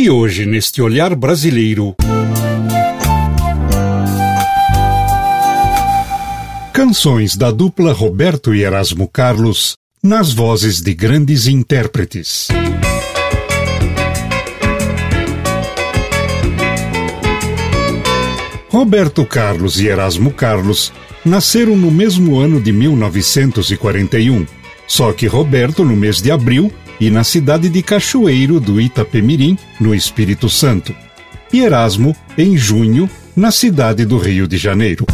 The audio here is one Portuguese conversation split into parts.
E hoje, neste olhar brasileiro. Canções da dupla Roberto e Erasmo Carlos, nas vozes de grandes intérpretes. Roberto Carlos e Erasmo Carlos nasceram no mesmo ano de 1941, só que Roberto no mês de abril e na cidade de Cachoeiro do Itapemirim, no Espírito Santo, e Erasmo em junho, na cidade do Rio de Janeiro.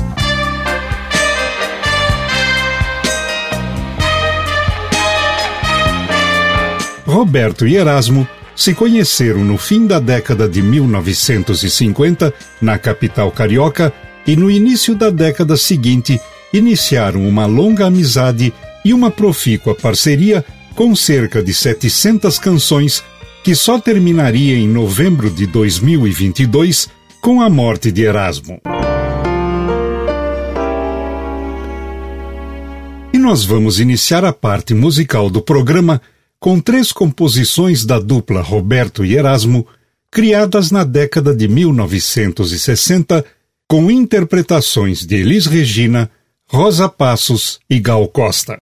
Roberto e Erasmo se conheceram no fim da década de 1950 na capital carioca e no início da década seguinte iniciaram uma longa amizade e uma profícua parceria com cerca de 700 canções, que só terminaria em novembro de 2022 com a morte de Erasmo. E nós vamos iniciar a parte musical do programa com três composições da dupla Roberto e Erasmo, criadas na década de 1960, com interpretações de Elis Regina, Rosa Passos e Gal Costa.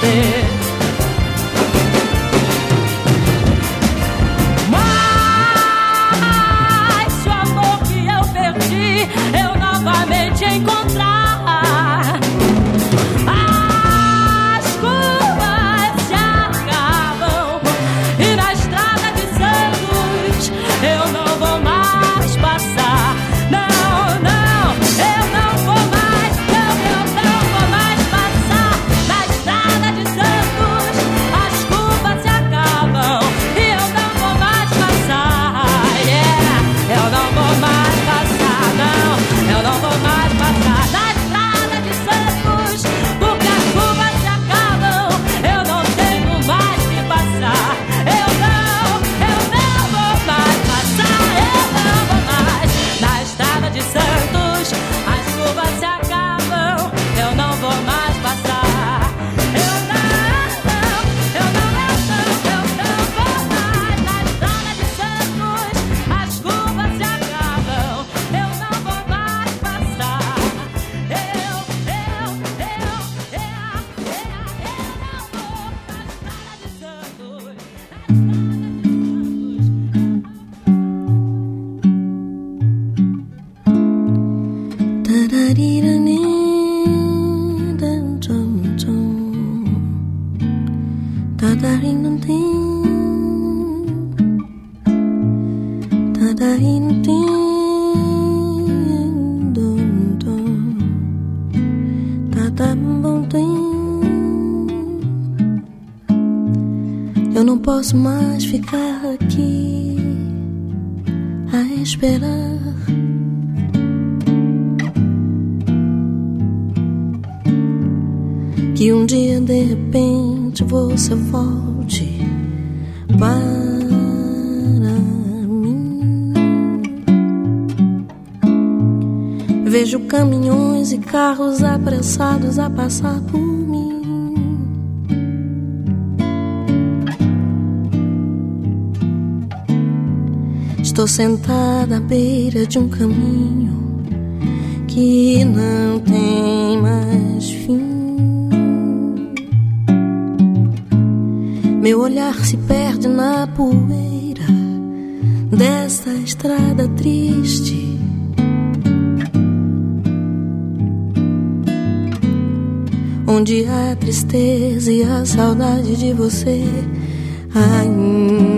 て posso mais ficar aqui a esperar. Que um dia de repente você volte para mim. Vejo caminhões e carros apressados a passar por Estou sentada à beira de um caminho que não tem mais fim. Meu olhar se perde na poeira desta estrada triste. Onde a tristeza e a saudade de você ainda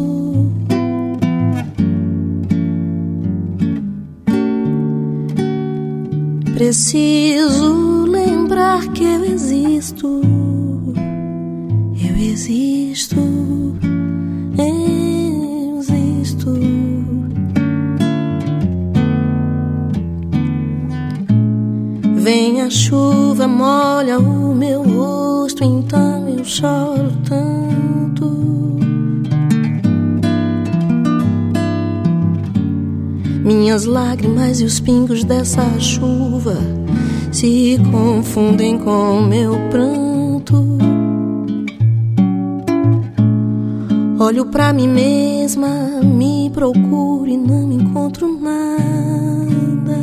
Preciso lembrar que eu existo. Eu existo. Eu existo. Vem a chuva, molha o meu rosto, então eu choro tanto. Minhas lágrimas e os pingos dessa chuva se confundem com meu pranto. Olho para mim mesma, me procuro e não encontro nada.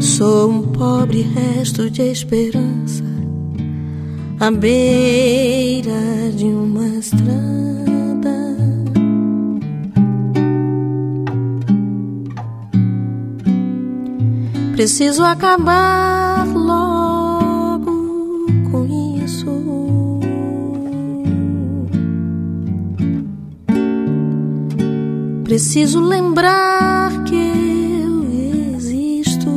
Sou um pobre resto de esperança à beira de uma Preciso acabar logo com isso. Preciso lembrar que eu existo.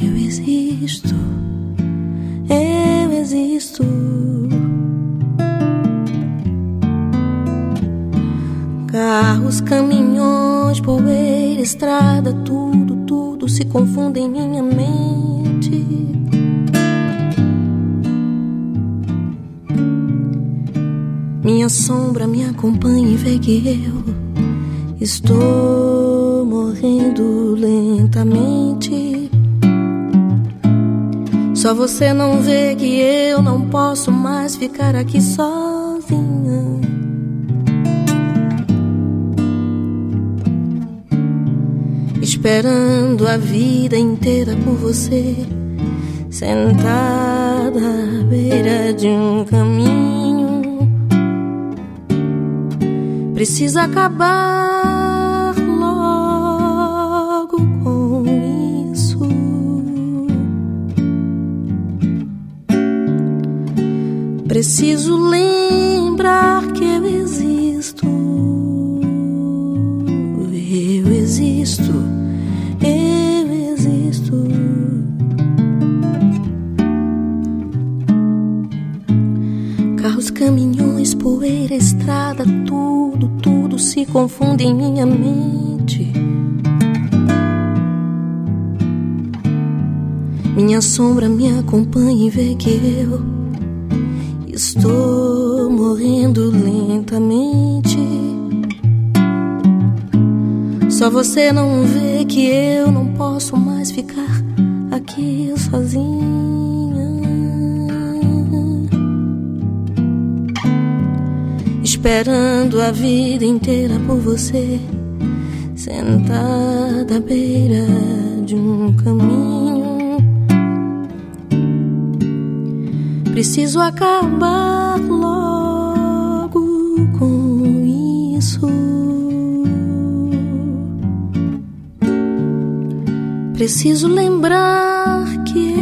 Eu existo. Eu existo. Carros, caminhões, poeira, estrada, tudo tudo se confunde em minha mente. Minha sombra me acompanha e vê que eu estou morrendo lentamente. Só você não vê que eu não posso mais ficar aqui sozinha. Esperando a vida inteira por você, sentada à beira de um caminho. Precisa acabar logo com isso. Preciso lembrar que eu existo. caminhões, poeira, estrada, tudo, tudo se confunde em minha mente. Minha sombra me acompanha e vê que eu estou morrendo lentamente. Só você não vê que eu não posso mais ficar aqui sozinho. Esperando a vida inteira por você, sentada à beira de um caminho. Preciso acabar logo com isso. Preciso lembrar que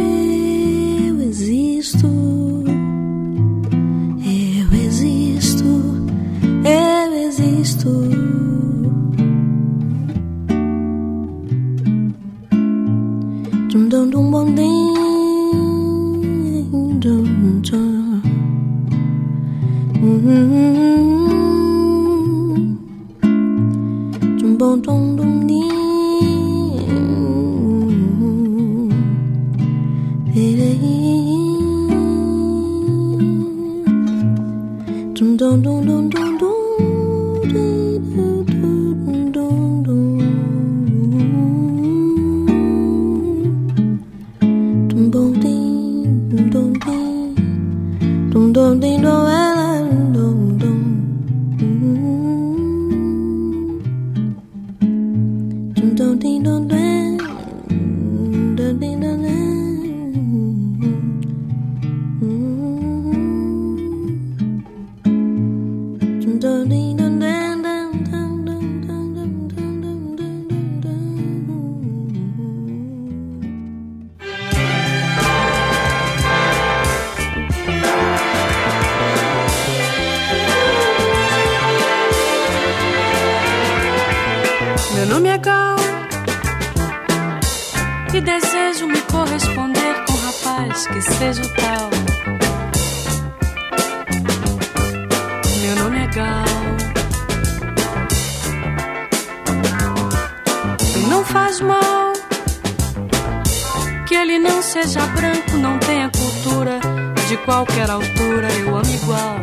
e desejo me corresponder com um rapaz que seja o tal. Meu nome é Gal e não faz mal que ele não seja branco, não tenha cultura de qualquer altura. Eu amo igual.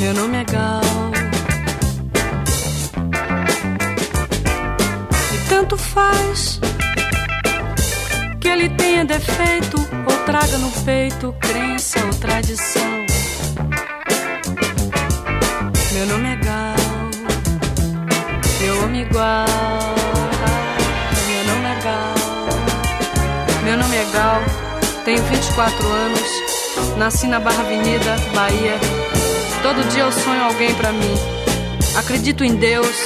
Meu nome é Gal. Tanto faz que ele tenha defeito ou traga no peito crença ou tradição. Meu nome é Gal, eu amo igual. Meu nome é Gal, meu nome é Gal, tenho 24 anos, nasci na Barra Avenida, Bahia. Todo dia eu sonho alguém pra mim. Acredito em Deus,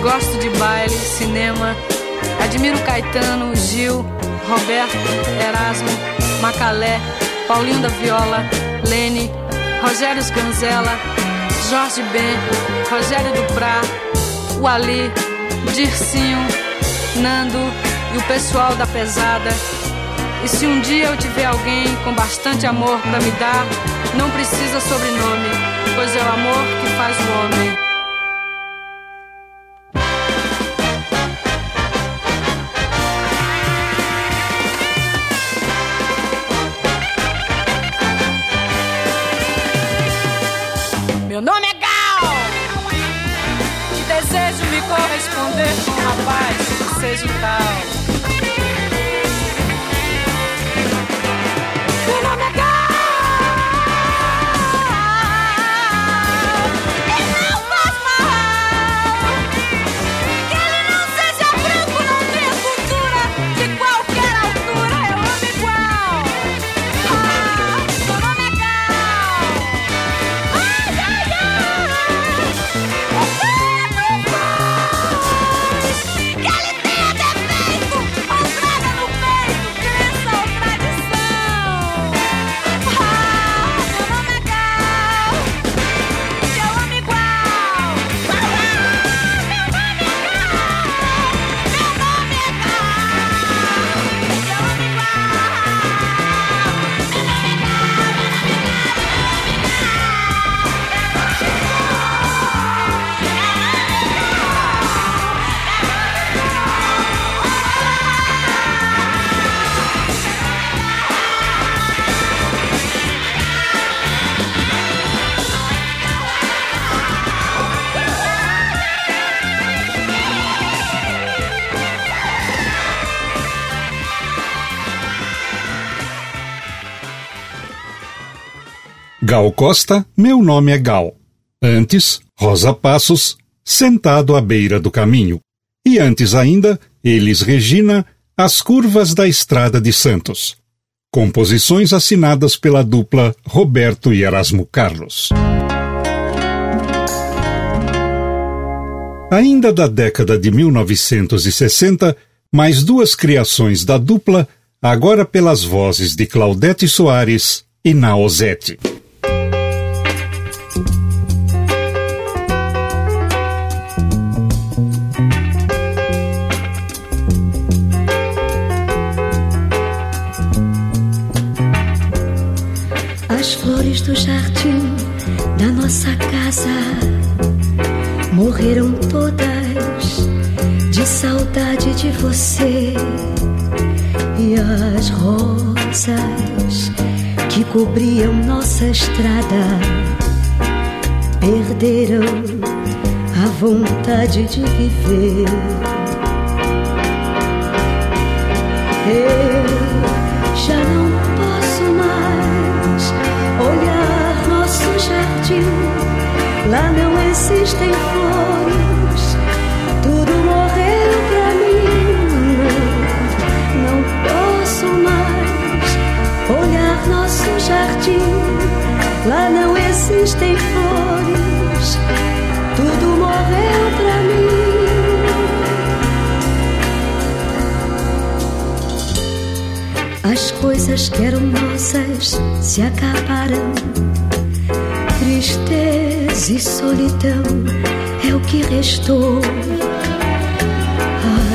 gosto de baile, cinema. Admiro Caetano, Gil, Roberto, Erasmo, Macalé, Paulinho da Viola, Lene, Rogério Sganzella, Jorge Ben, Rogério Duprá, o Ali, Dircinho, Nando e o pessoal da pesada. E se um dia eu tiver alguém com bastante amor pra me dar, não precisa sobrenome, pois é o amor que faz o homem. resultado. Gal Costa, meu nome é Gal. Antes, Rosa Passos, sentado à beira do caminho. E antes ainda, Elis Regina, As Curvas da Estrada de Santos. Composições assinadas pela dupla Roberto e Erasmo Carlos. Ainda da década de 1960, mais duas criações da dupla, agora pelas vozes de Claudete Soares e Naozete. Flores do jardim da nossa casa morreram todas de saudade de você. E as rosas que cobriam nossa estrada perderam a vontade de viver. Eu existem flores, tudo morreu pra mim. Não posso mais olhar nosso jardim. Lá não existem flores, tudo morreu pra mim. As coisas que eram nossas se acabaram. Tristeza e solidão é o que restou.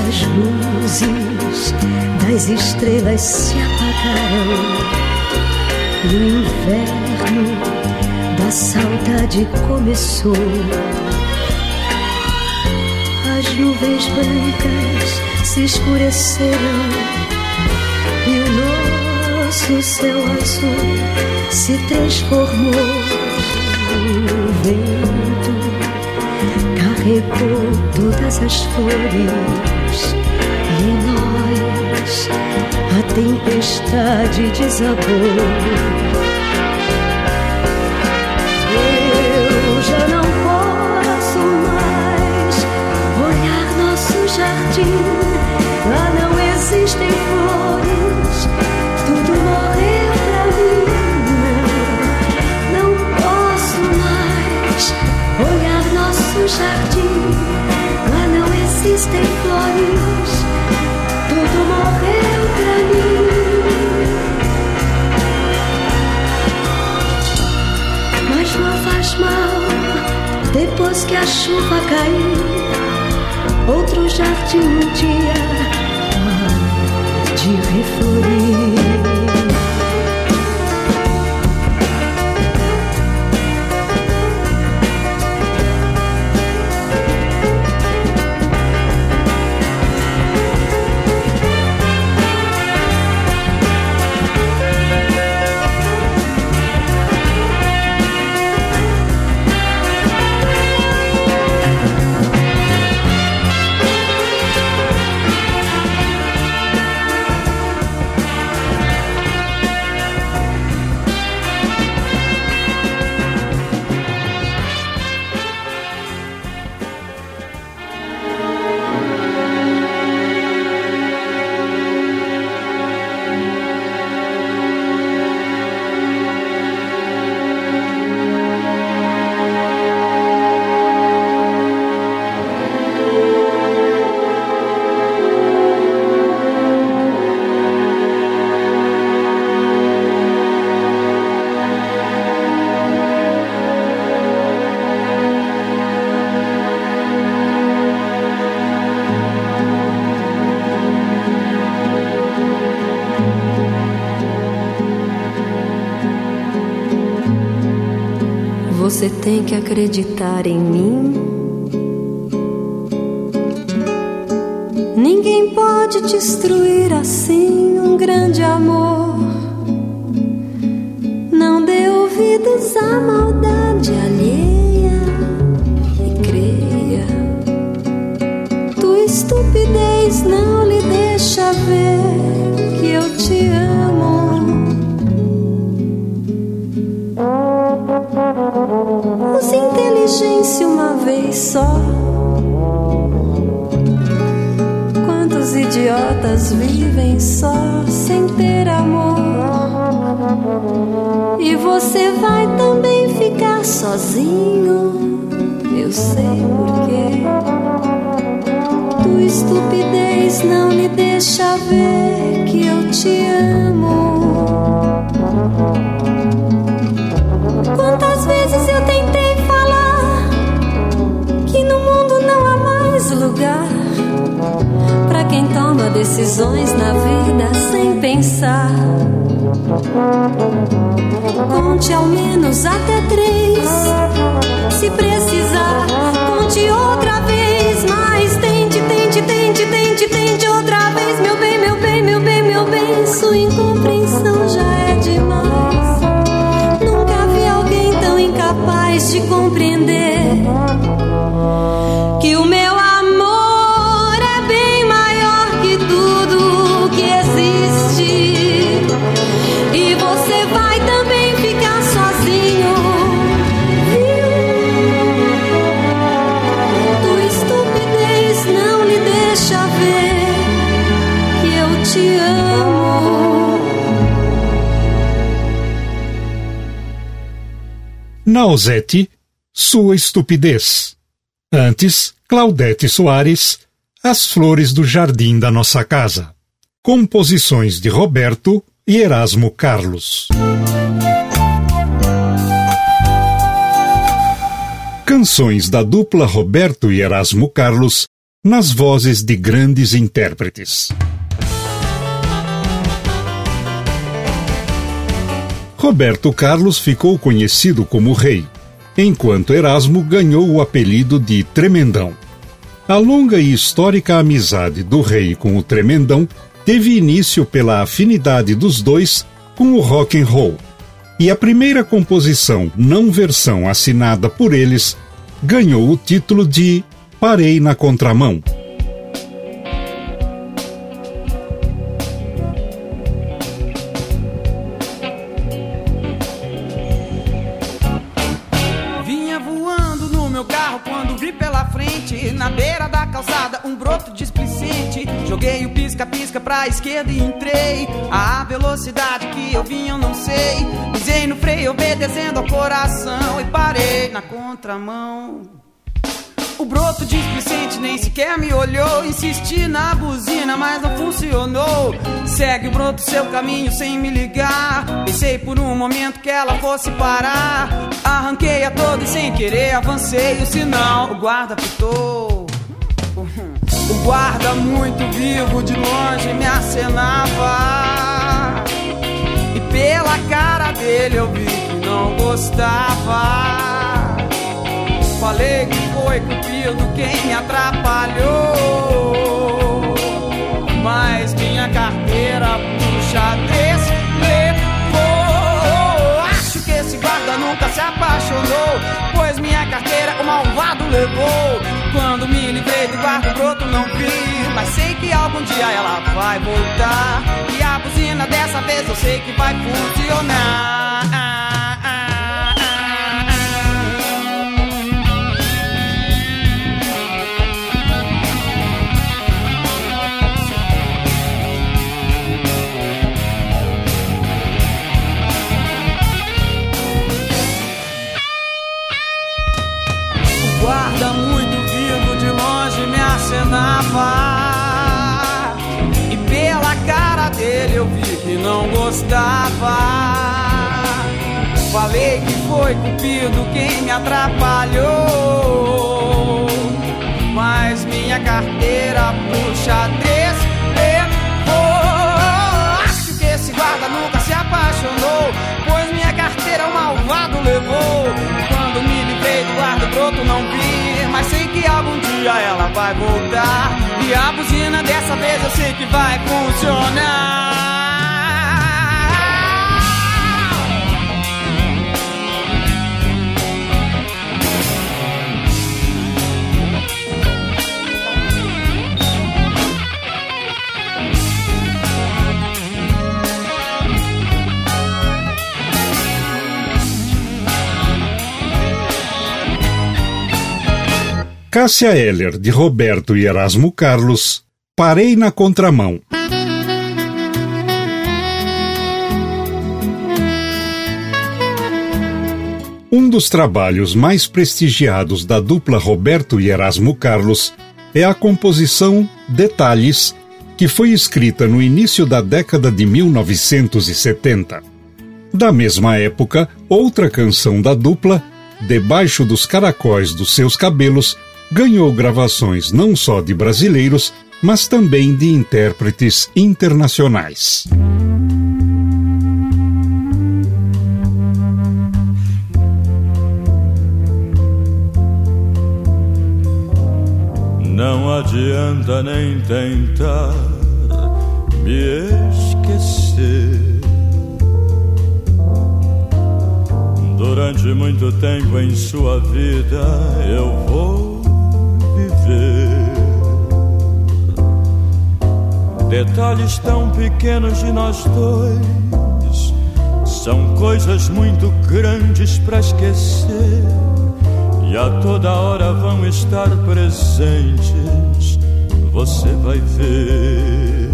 As luzes das estrelas se apagaram. E o inverno da saudade começou. As nuvens brancas se escureceram e o nosso céu azul se transformou. Vento carregou todas as flores e em nós a tempestade desabou. Jardim. Lá não existem flores, tudo morreu pra mim. Mas não faz mal, depois que a chuva caiu, outro jardim um dia de reflorir. Tem que acreditar em mim. Ninguém pode destruir assim só sem ter amor? E você vai também ficar sozinho. Eu sei porquê. Tua estupidez não me deixa ver que eu te amo. Quantas vezes eu tentei falar que no mundo não há mais lugar toma decisões na vida sem pensar. Conte ao menos até três, se precisar, conte outra vez, mas tente, tente, tente, tente, tente outra vez, meu bem, meu bem, meu bem, meu bem, sua incompreensão já é demais. Capaz de compreender que o meu Nausete, Sua Estupidez. Antes, Claudete Soares, As Flores do Jardim da Nossa Casa. Composições de Roberto e Erasmo Carlos. Canções da dupla Roberto e Erasmo Carlos nas vozes de grandes intérpretes. Roberto Carlos ficou conhecido como Rei, enquanto Erasmo ganhou o apelido de Tremendão. A longa e histórica amizade do Rei com o Tremendão teve início pela afinidade dos dois com o rock and roll. E a primeira composição não versão assinada por eles ganhou o título de Parei na Contramão. Esquerda e entrei. A velocidade que eu vim eu não sei. Pisei no freio obedecendo ao coração e parei na contramão. O broto displicente nem sequer me olhou. Insisti na buzina, mas não funcionou. Segue o broto seu caminho sem me ligar. Pensei por um momento que ela fosse parar. Arranquei a toda e sem querer avancei o sinal. O guarda pitou. Guarda muito vivo de longe me acenava. E pela cara dele eu vi que não gostava. Falei que foi Cupido quem me atrapalhou. Mas minha carteira pro xadrez levou. Acho que esse guarda nunca se apaixonou. Pois minha carteira o malvado levou. Quando me livrei do guarda broto não vi Mas sei que algum dia ela vai voltar. E a buzina dessa vez eu sei que vai funcionar Falei que foi Cupido quem me atrapalhou. Mas minha carteira xadrez levou Acho que esse guarda nunca se apaixonou Pois minha carteira o malvado levou. Quando me livrei do guarda broto não vi Mas sei que algum dia ela vai voltar. E a buzina dessa vez eu sei que vai funcionar. Cássia Heller, de Roberto e Erasmo Carlos, Parei na Contramão. Um dos trabalhos mais prestigiados da dupla Roberto e Erasmo Carlos é a composição Detalhes, que foi escrita no início da década de 1970. Da mesma época, outra canção da dupla, Debaixo dos Caracóis dos Seus Cabelos, ganhou gravações não só de brasileiros, mas também de intérpretes internacionais. Não adianta nem tentar me esquecer. Durante muito tempo em sua vida eu vou viver. Detalhes tão pequenos de nós dois são coisas muito grandes para esquecer e a toda hora vão estar presentes. Você vai ver.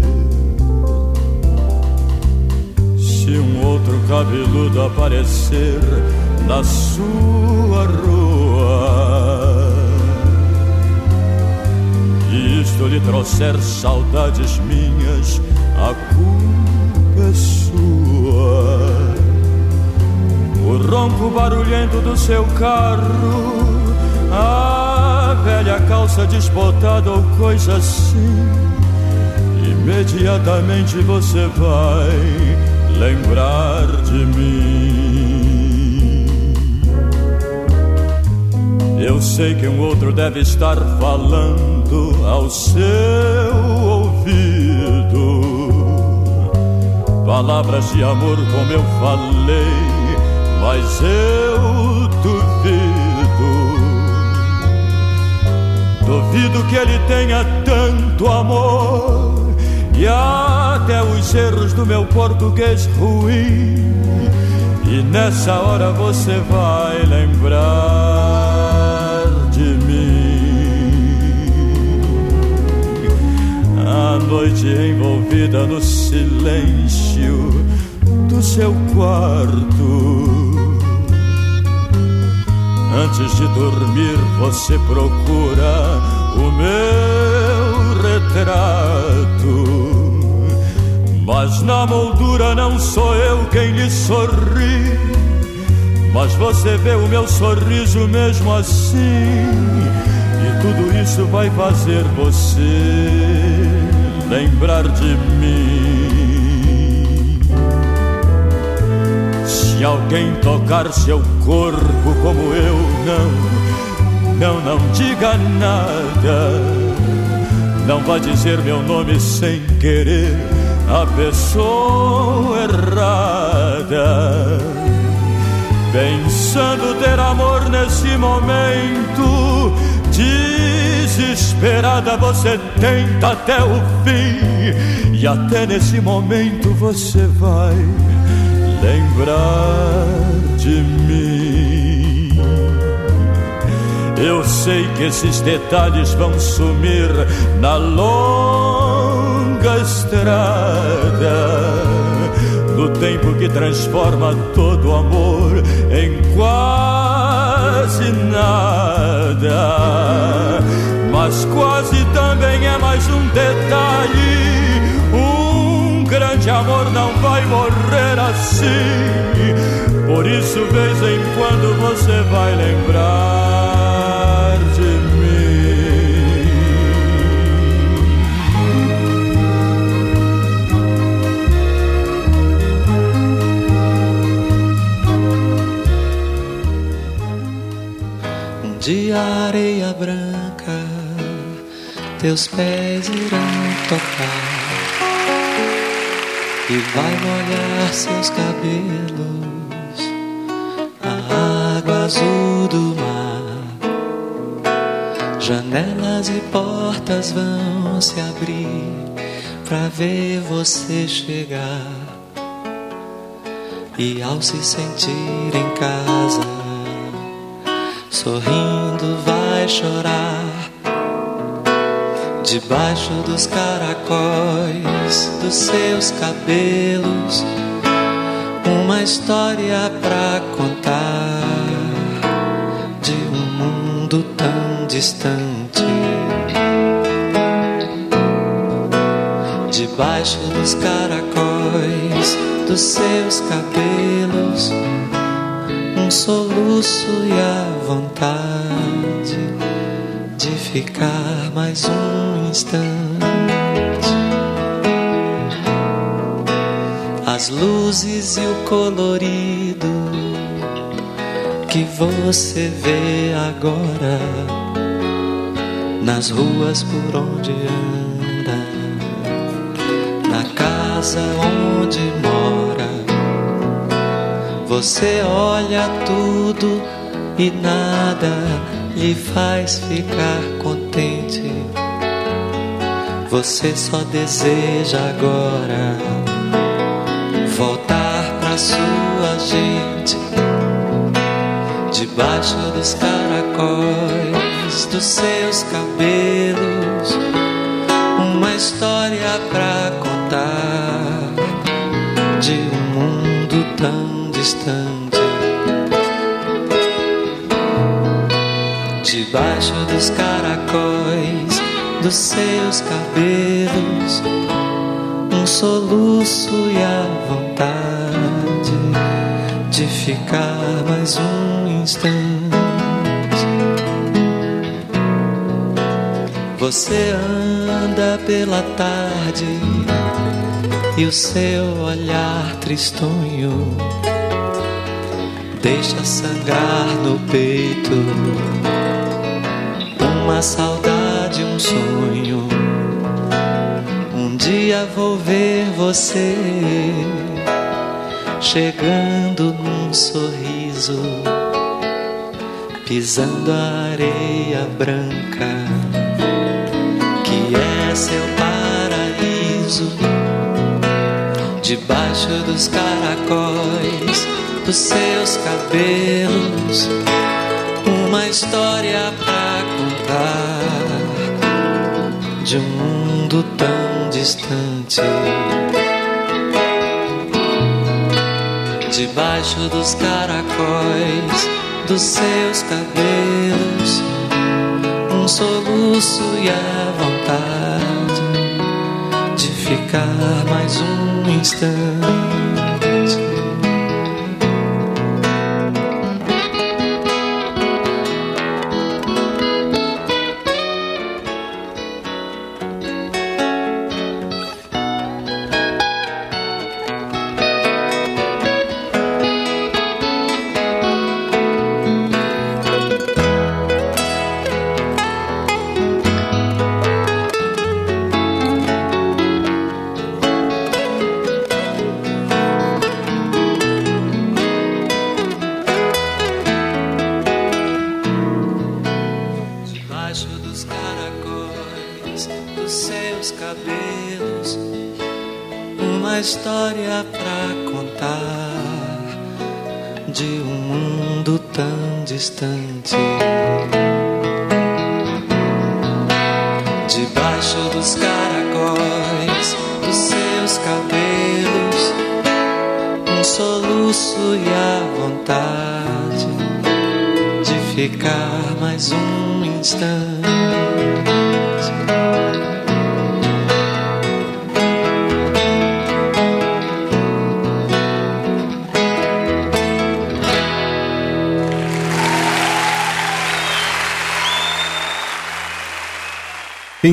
Se um outro cabeludo aparecer na sua rua isto lhe trouxer saudades minhas, a culpa é sua o ronco barulhento do seu carro, a velha calça desbotada ou coisa assim. Imediatamente você vai lembrar de mim. Eu sei que um outro deve estar falando ao seu ouvido palavras de amor como eu falei mas eu duvido. Duvido que ele tenha tanto amor e até os erros do meu português ruim. E nessa hora você vai lembrar noite envolvida no silêncio do seu quarto Antes de dormir, você procura o meu retrato. Mas na moldura não sou eu quem lhe sorri. Mas você vê o meu sorriso mesmo assim. E tudo isso vai fazer você lembrar de mim. Se alguém tocar seu corpo como eu, não, não, não diga nada. Não vá dizer meu nome sem querer a pessoa errada. Pensando ter amor nesse momento, desesperada você tenta até o fim, e até nesse momento você vai lembrar de mim. Eu sei que esses detalhes vão sumir na longa estrada. No tempo que transforma todo amor em quase nada. Mas quase também é mais um detalhe grande amor não vai morrer assim. Por isso, vez em quando você vai lembrar Areia branca, teus pés irão tocar e vai molhar seus cabelos, a água azul do mar. Janelas e portas vão se abrir para ver você chegar. E ao se sentir em casa, sorrindo vai chorar debaixo dos caracóis dos seus cabelos. Uma história pra contar de um mundo tão distante. Debaixo dos caracóis dos seus cabelos, um soluço e a vontade de ficar mais um instante. As luzes e o colorido que você vê agora nas ruas por onde anda, na casa onde mora. Você olha tudo e nada lhe faz ficar contente. Você só deseja agora voltar pra sua gente debaixo dos caracóis dos seus cabelos. Uma história pra contar de um mundo tão distante. Debaixo dos caracóis dos seus cabelos, um soluço e a vontade de ficar mais um instante. Você anda pela tarde e o seu olhar tristonho deixa sangrar no peito uma saudade, um sonho. Um dia vou ver você chegando num sorriso, pisando a areia branca, que é seu paraíso, debaixo dos caracóis dos seus cabelos, uma história pra contar de um mundo tão distante. debaixo dos caracóis dos seus cabelos, um soluço e a vontade de ficar mais um instante.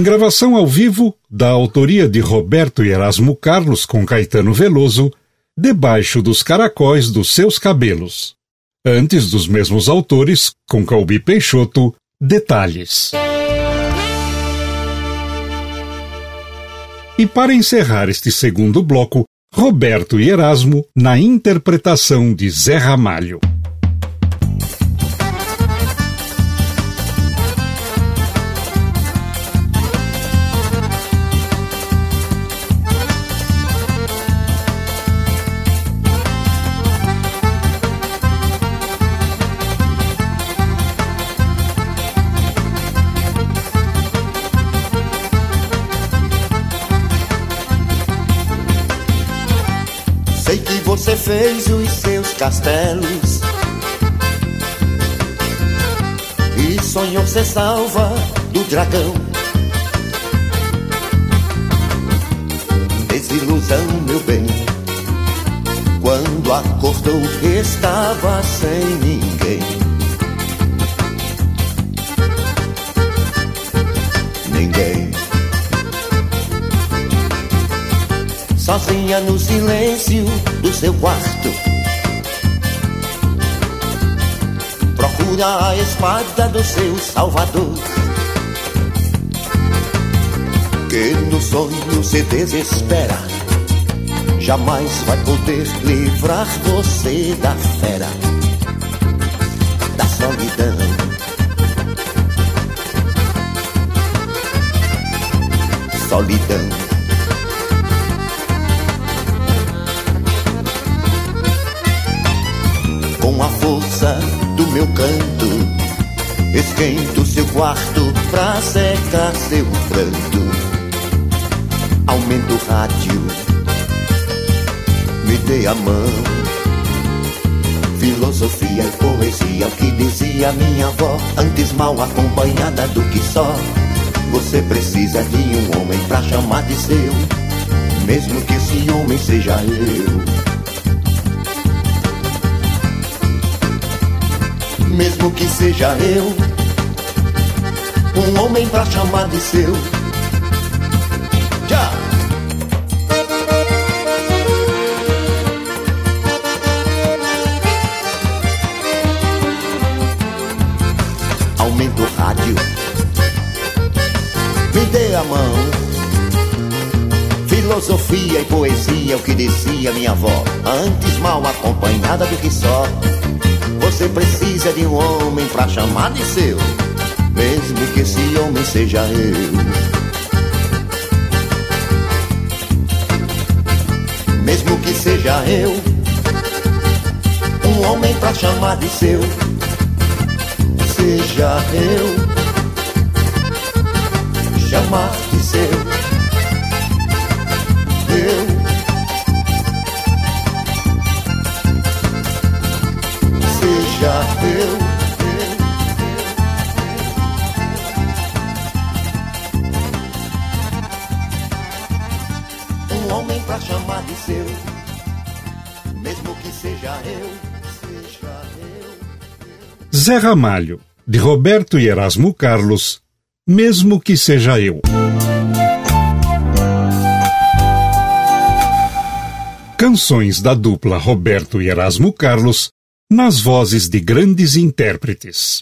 Gravação ao vivo, da autoria de Roberto Erasmo Carlos com Caetano Veloso, Debaixo dos Caracóis dos Seus Cabelos. Antes dos mesmos autores, com Calbi Peixoto, Detalhes. E para encerrar este segundo bloco, Roberto e Erasmo na interpretação de Zé Ramalho. Fez os seus castelos e sonhou ser salva do dragão. Desilusão, meu bem, quando acordou estava sem ninguém. Sozinha no silêncio do seu quarto. Procura a espada do seu salvador. Que no sonho se desespera. Jamais vai poder livrar você da fera, da solidão. Solidão. Secar seu pranto. Aumento o rádio, me dê a mão. Filosofia e poesia, o que dizia minha avó, antes mal acompanhada do que só. Você precisa de um homem pra chamar de seu, mesmo que esse homem seja eu. mesmo que seja eu, um homem pra chamar de seu. Já! Aumenta o rádio, me dê a mão. Filosofia e poesia, o que dizia minha avó, antes mal acompanhada do que só. Você precisa de um homem pra chamar de seu, mesmo que esse homem seja eu. Mesmo que seja eu, um homem pra chamar de seu, seja eu, chamar de seu, eu. seja eu. Zé Ramalho, de Roberto e Erasmo Carlos, mesmo que seja eu. Canções da dupla Roberto e Erasmo Carlos nas vozes de grandes intérpretes.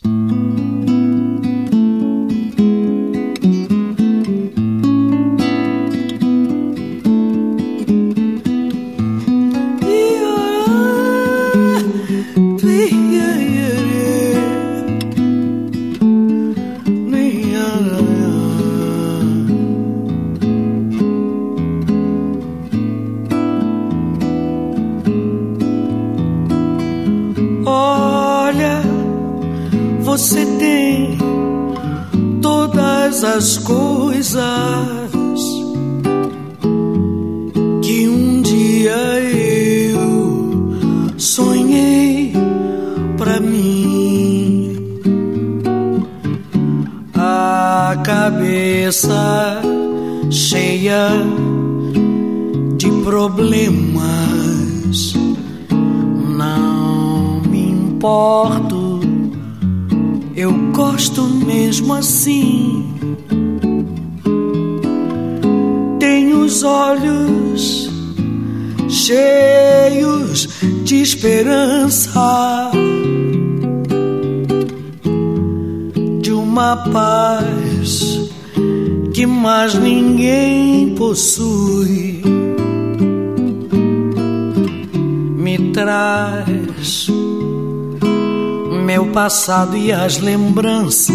Passado e as lembranças,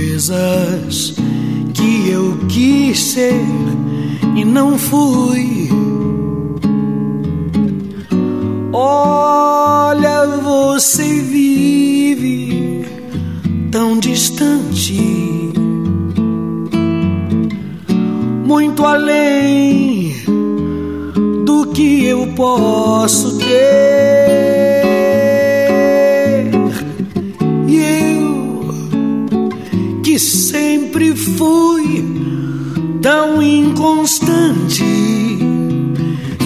coisas que eu quis ser e não fui. Olha, você vive tão distante, muito além que eu posso ter. E eu, que sempre fui tão inconstante,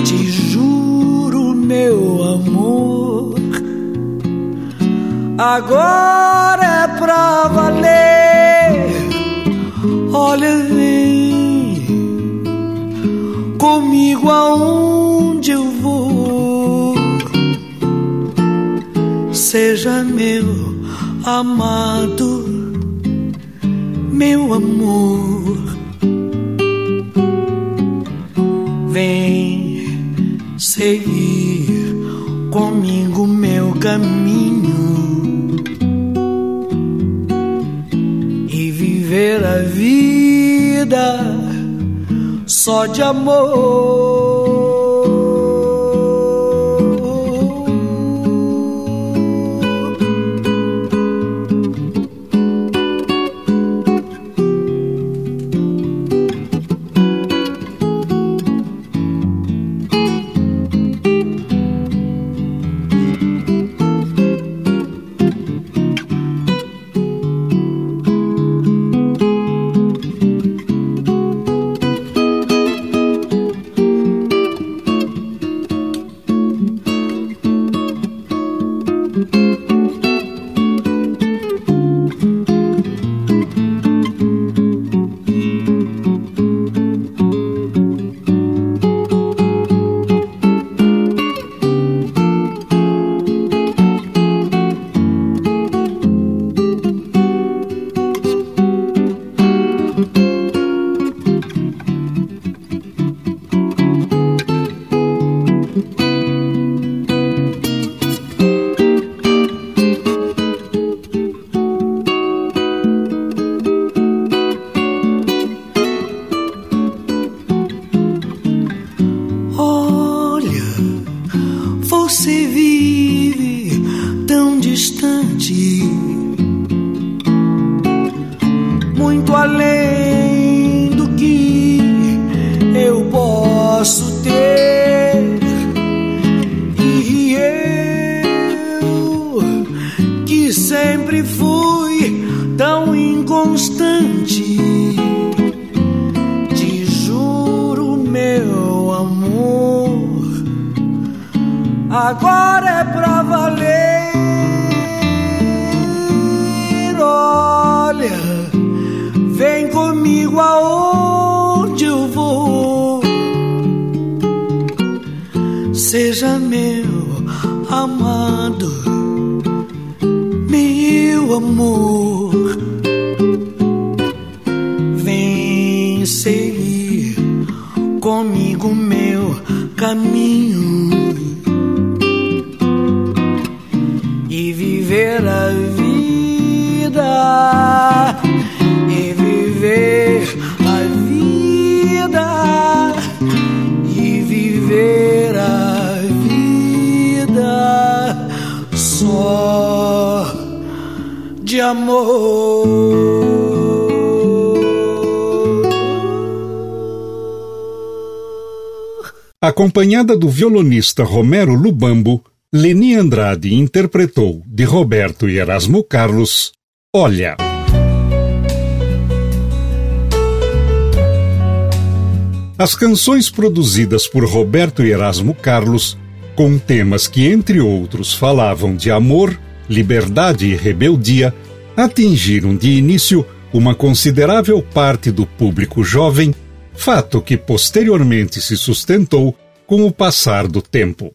te juro, meu amor, agora é pra valer. Olha, vem comigo aonde eu vou. Seja meu amado, meu amor. Vem seguir comigo meu caminho só de amor. Amor. Acompanhada do violonista Romero Lubambo, Leni Andrade interpretou de Roberto e Erasmo Carlos Olha. As canções produzidas por Roberto e Erasmo Carlos, com temas que, entre outros, falavam de amor, liberdade e rebeldia, atingiram de início uma considerável parte do público jovem, fato que posteriormente se sustentou com o passar do tempo.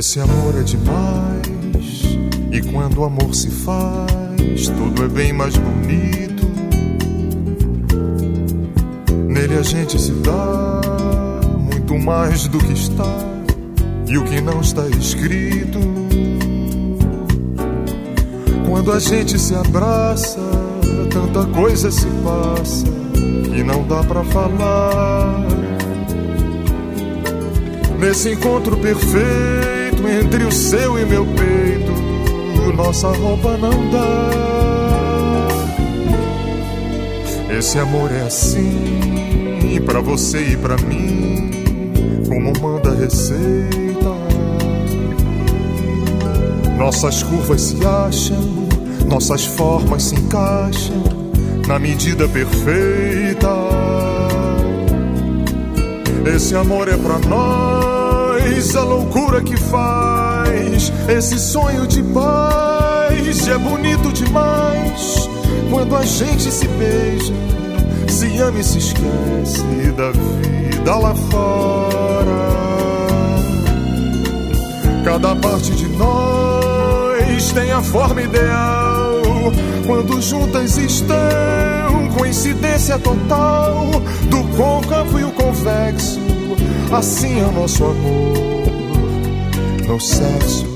Esse amor é demais. E quando o amor se faz, tudo é bem mais bonito. Nele a gente se dá muito mais do que está e o que não está escrito. Quando a gente se abraça, tanta coisa se passa que não dá pra falar. Nesse encontro perfeito entre o seu e meu peito, nossa roupa não dá. Esse amor é assim, pra você e pra mim, como manda a receita. Nossas curvas se acham, nossas formas se encaixam na medida perfeita. Esse amor é pra nós, a loucura que faz. Esse sonho de paz é bonito demais. Quando a gente se beija, se ama e se esquece da vida lá fora. Cada parte de nós tem a forma ideal. Quando juntas estão, coincidência total do côncavo e o convexo. Assim é o nosso amor no sexo.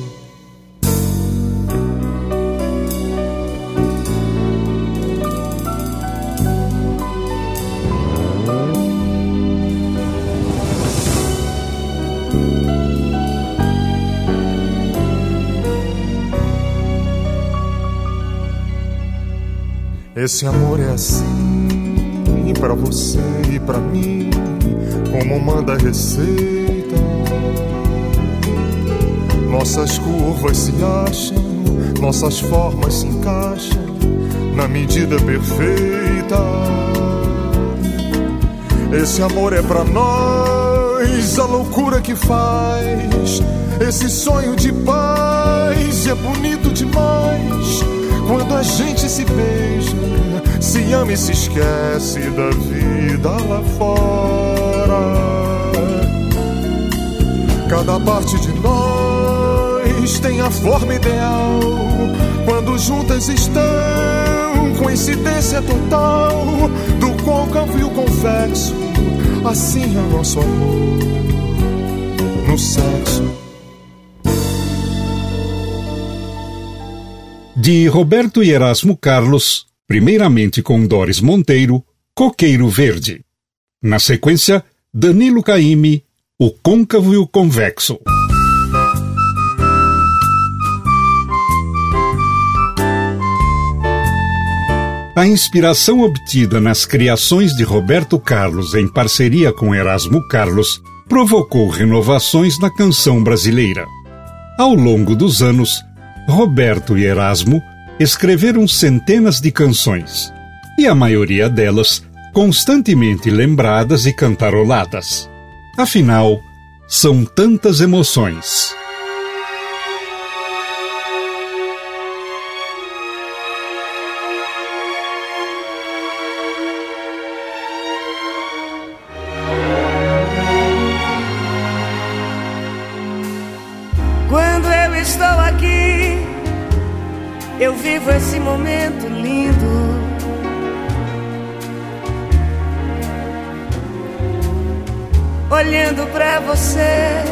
Esse amor é assim pra você e pra mim, como manda a receita. Nossas curvas se acham, nossas formas se encaixam na medida perfeita. Esse amor é pra nós, a loucura que faz. Esse sonho de paz é bonito demais. Quando a gente se beija, se ama e se esquece da vida lá fora. Cada parte de nós tem a forma ideal. Quando juntas estão, coincidência total do côncavo e o convexo. Assim é nosso amor no sexo. De Roberto e Erasmo Carlos, primeiramente com Doris Monteiro, Coqueiro Verde. Na sequência, Danilo Caime, O Côncavo e o Convexo. A inspiração obtida nas criações de Roberto Carlos em parceria com Erasmo Carlos provocou renovações na canção brasileira. Ao longo dos anos, Roberto e Erasmo escreveram centenas de canções, e a maioria delas constantemente lembradas e cantaroladas. Afinal, são tantas emoções. Olhando pra você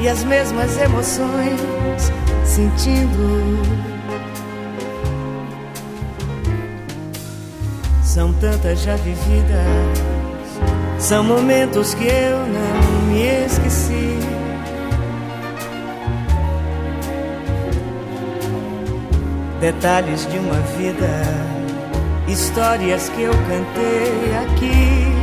e as mesmas emoções sentindo. São tantas já vividas, são momentos que eu não me esqueci. detalhes de uma vida, histórias que eu cantei aqui.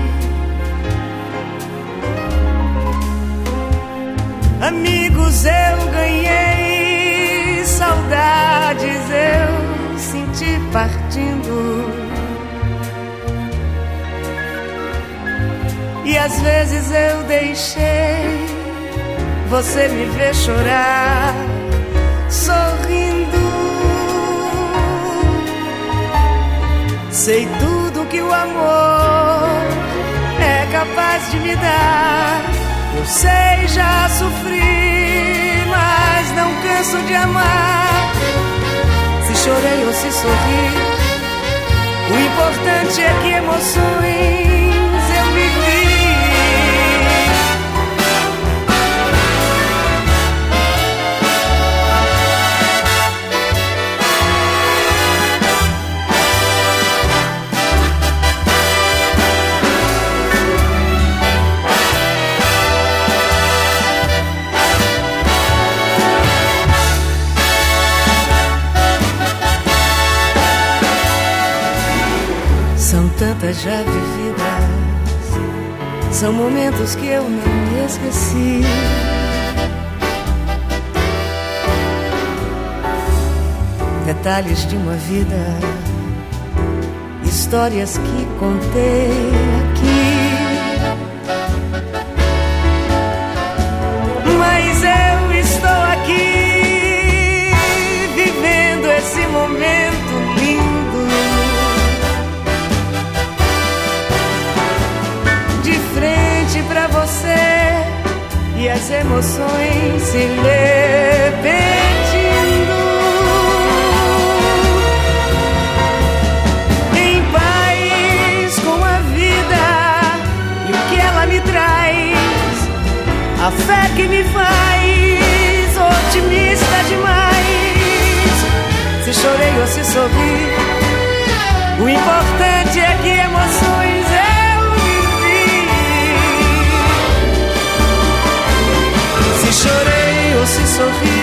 Amigos eu ganhei, saudades eu senti partindo. E às vezes eu deixei você me ver chorar, sorrindo. Sei tudo que o amor é capaz de me dar. Eu sei, já sofri, mas não canso de amar. Se chorei ou se sorri, o importante é que emoções já vividas. São momentos que eu não esqueci. Detalhes de uma vida, histórias que contei aqui. Mas eu estou aqui, vivendo esse momento as emoções se repetindo. Em paz com a vida e o que ela me traz, a fé que me faz otimista demais. Se chorei ou se sorri, o importante é que emoções se sorri.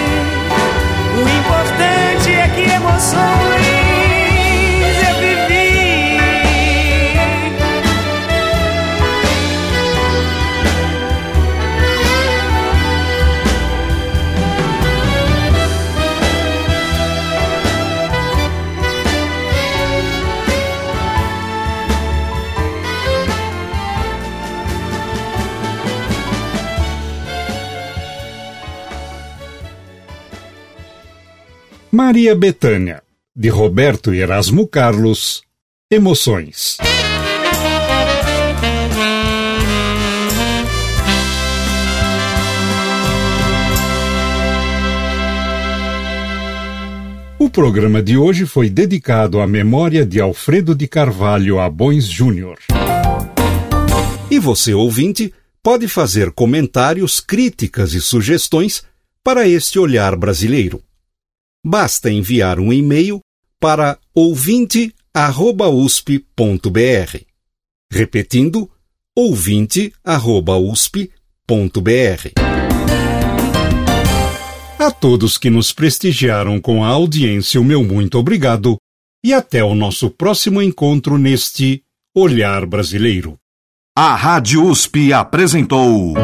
O importante Maria Betânia, de Roberto Erasmo Carlos, Emoções. O programa de hoje foi dedicado à memória de Alfredo de Carvalho Abões Júnior. E você, ouvinte, pode fazer comentários, críticas e sugestões para este olhar brasileiro basta enviar um e-mail para ouvinte@usp.br. Repetindo, ouvinte@usp.br. A todos que nos prestigiaram com a audiência, o meu muito obrigado e até o nosso próximo encontro neste Olhar Brasileiro. A Rádio USP apresentou.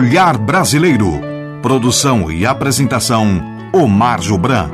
Olhar Brasileiro. Produção e apresentação: Omar Jobran.